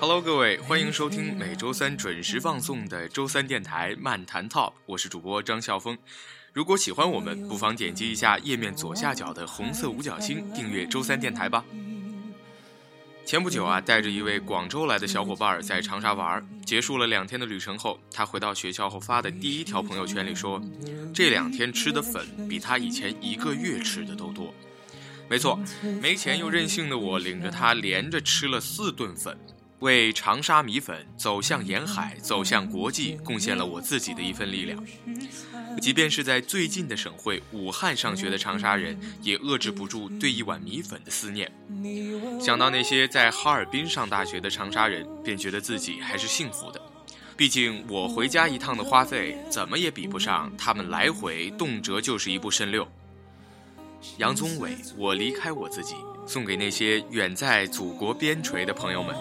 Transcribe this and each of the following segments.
Hello，各位，欢迎收听每周三准时放送的周三电台漫谈 Top，我是主播张笑峰。如果喜欢我们，不妨点击一下页面左下角的红色五角星，订阅周三电台吧。前不久啊，带着一位广州来的小伙伴在长沙玩，结束了两天的旅程后，他回到学校后发的第一条朋友圈里说：“这两天吃的粉比他以前一个月吃的都多。”没错，没钱又任性的我领着他连着吃了四顿粉，为长沙米粉走向沿海、走向国际贡献了我自己的一份力量。即便是在最近的省会武汉上学的长沙人，也遏制不住对一碗米粉的思念。想到那些在哈尔滨上大学的长沙人，便觉得自己还是幸福的。毕竟我回家一趟的花费，怎么也比不上他们来回动辄就是一部肾六。杨宗纬，我离开我自己，送给那些远在祖国边陲的朋友们。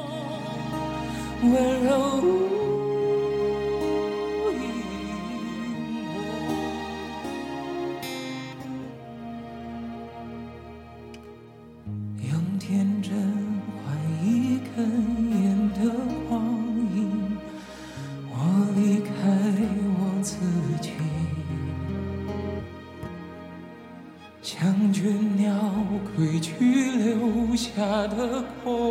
过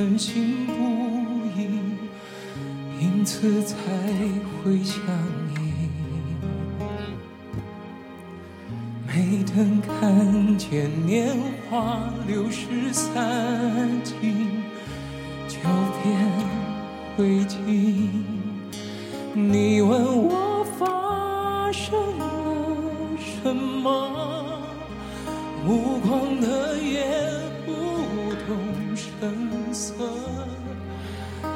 深信不疑，因此才会想你。没等看见年华流逝散尽，就变灰烬。你问我色，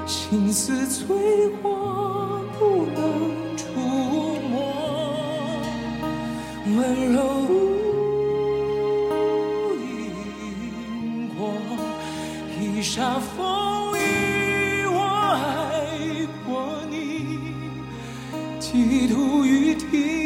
心思催火不能触摸，温柔无因果，一霎风雨，我爱过你，寄托于听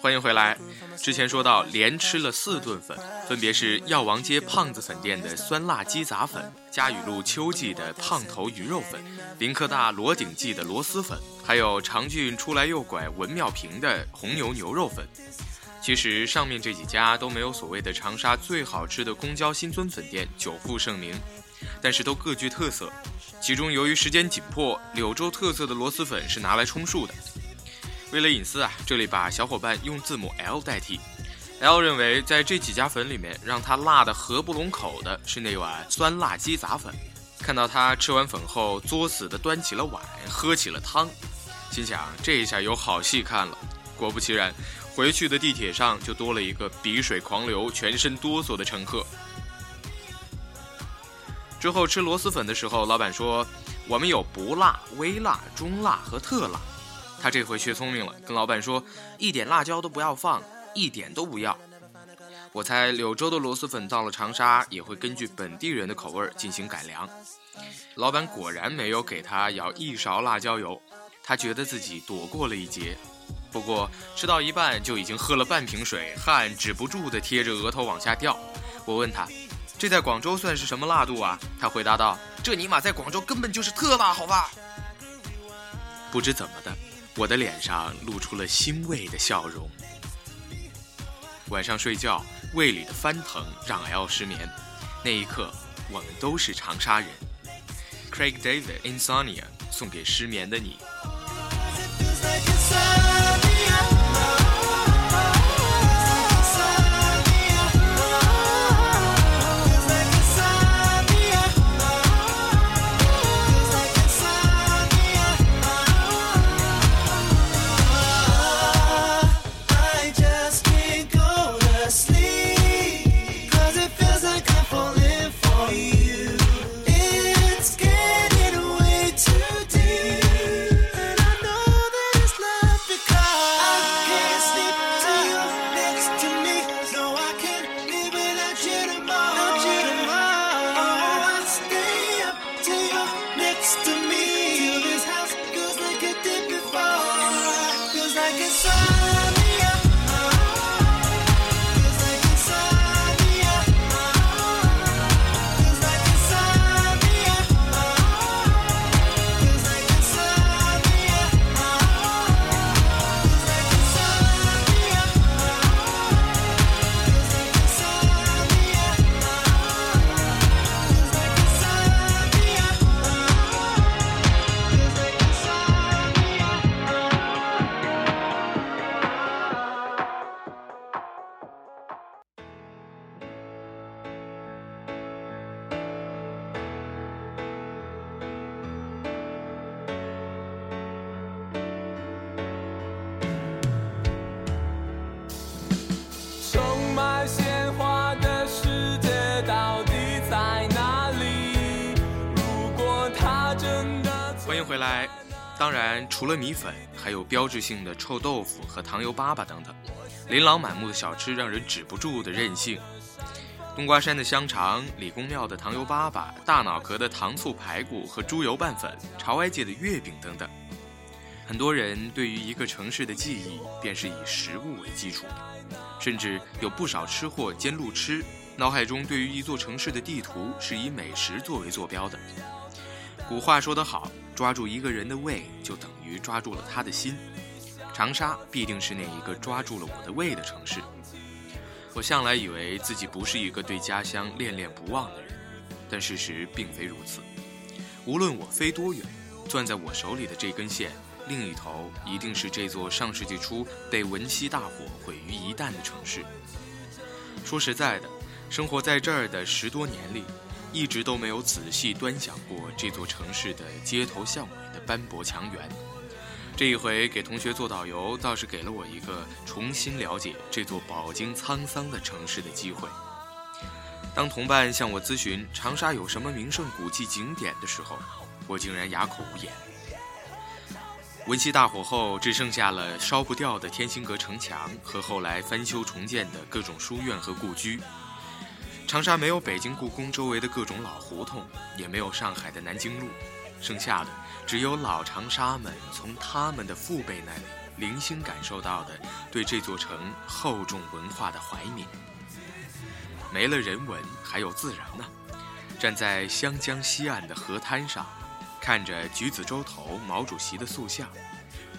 欢迎回来。之前说到连吃了四顿粉，分别是药王街胖子粉店的酸辣鸡杂粉、嘉雨路秋季的胖头鱼肉粉、林科大罗鼎记的螺蛳粉，还有长郡出来右拐文庙坪的红牛牛肉粉。其实上面这几家都没有所谓的长沙最好吃的公交新村粉店久负盛名，但是都各具特色。其中由于时间紧迫，柳州特色的螺蛳粉是拿来充数的。为了隐私啊，这里把小伙伴用字母 L 代替。L 认为，在这几家粉里面，让他辣的合不拢口的是那碗酸辣鸡杂粉。看到他吃完粉后作死地端起了碗，喝起了汤，心想这一下有好戏看了。果不其然，回去的地铁上就多了一个鼻水狂流、全身哆嗦的乘客。之后吃螺蛳粉的时候，老板说我们有不辣、微辣、中辣和特辣。他这回学聪明了，跟老板说一点辣椒都不要放，一点都不要。我猜柳州的螺蛳粉到了长沙也会根据本地人的口味进行改良。老板果然没有给他舀一勺辣椒油，他觉得自己躲过了一劫。不过吃到一半就已经喝了半瓶水，汗止不住的贴着额头往下掉。我问他，这在广州算是什么辣度啊？他回答道：这尼玛在广州根本就是特辣，好吧？不知怎么的，我的脸上露出了欣慰的笑容。晚上睡觉。胃里的翻腾让 L 失眠，那一刻，我们都是长沙人。Craig David Insomnia 送给失眠的你。回当然除了米粉，还有标志性的臭豆腐和糖油粑粑等等，琳琅满目的小吃让人止不住的任性。冬瓜山的香肠，李公庙的糖油粑粑，大脑壳的糖醋排骨和猪油拌粉，朝外界的月饼等等。很多人对于一个城市的记忆，便是以食物为基础的，甚至有不少吃货兼路痴，脑海中对于一座城市的地图是以美食作为坐标的。古话说得好。抓住一个人的胃，就等于抓住了他的心。长沙必定是那一个抓住了我的胃的城市。我向来以为自己不是一个对家乡恋恋不忘的人，但事实并非如此。无论我飞多远，攥在我手里的这根线，另一头一定是这座上世纪初被文夕大火毁于一旦的城市。说实在的，生活在这儿的十多年里。一直都没有仔细端详过这座城市的街头巷尾的斑驳墙垣。这一回给同学做导游，倒是给了我一个重新了解这座饱经沧桑的城市的机会。当同伴向我咨询长沙有什么名胜古迹景点的时候，我竟然哑口无言。文溪大火后，只剩下了烧不掉的天心阁城墙和后来翻修重建的各种书院和故居。长沙没有北京故宫周围的各种老胡同，也没有上海的南京路，剩下的只有老长沙们从他们的父辈那里零星感受到的对这座城厚重文化的怀缅。没了人文，还有自然呢。站在湘江西岸的河滩上，看着橘子洲头毛主席的塑像，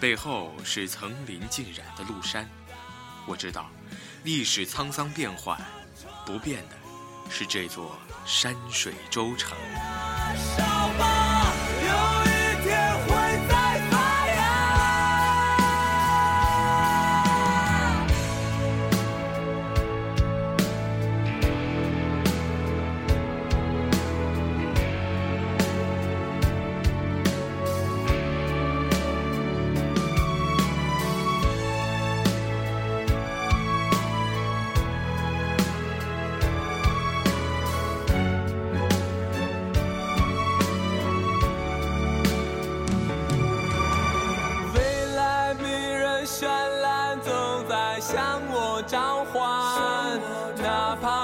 背后是层林尽染的麓山，我知道，历史沧桑变幻，不变的。是这座山水洲城。来向我召唤，哪怕。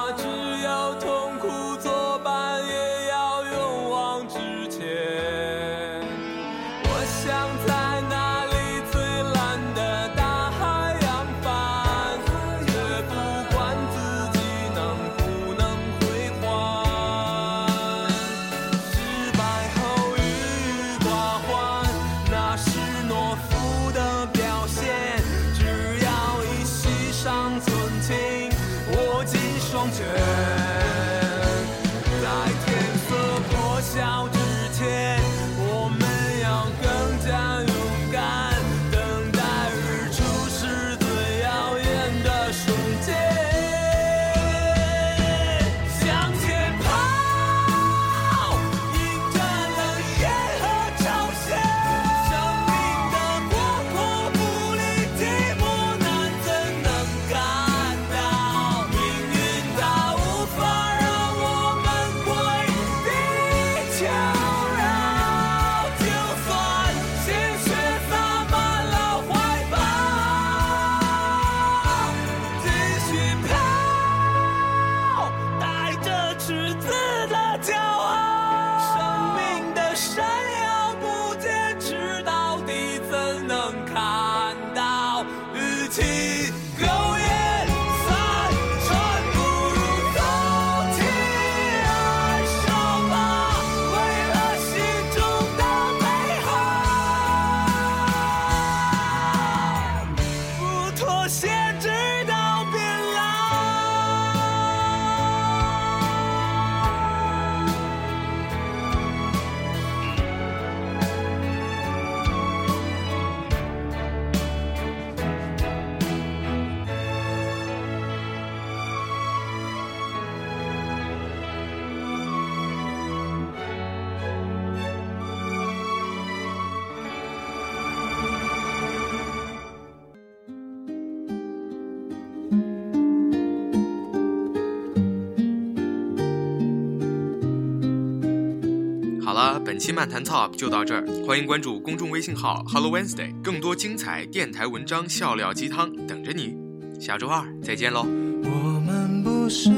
本期漫谈 Top 就到这儿，欢迎关注公众微信号 Hello Wednesday，更多精彩电台文章、笑料鸡汤等着你。下周二再见喽。我们不是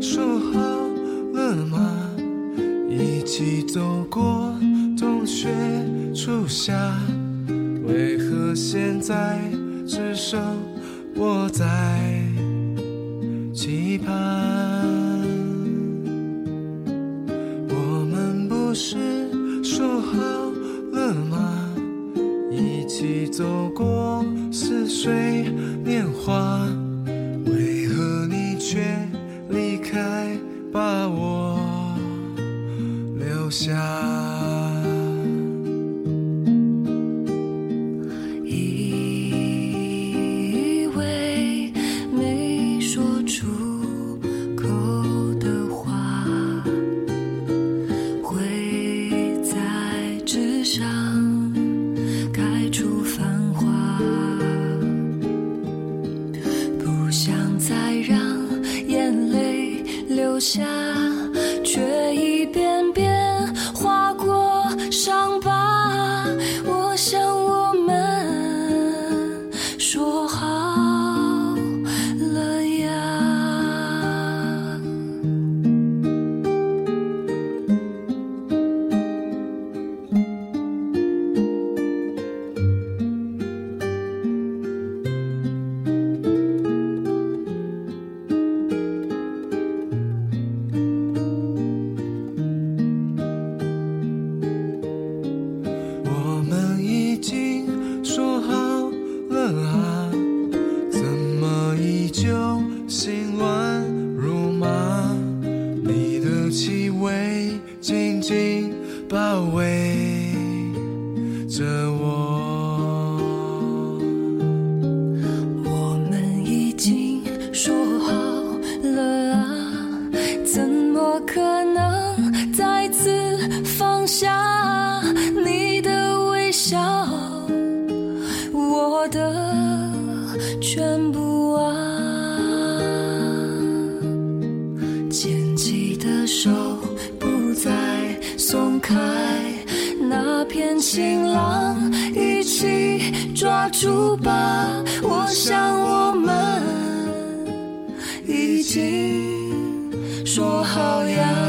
说好了吗？一起走过冬雪初夏，为何现在只剩我在下，住吧。我想我们已经说好要。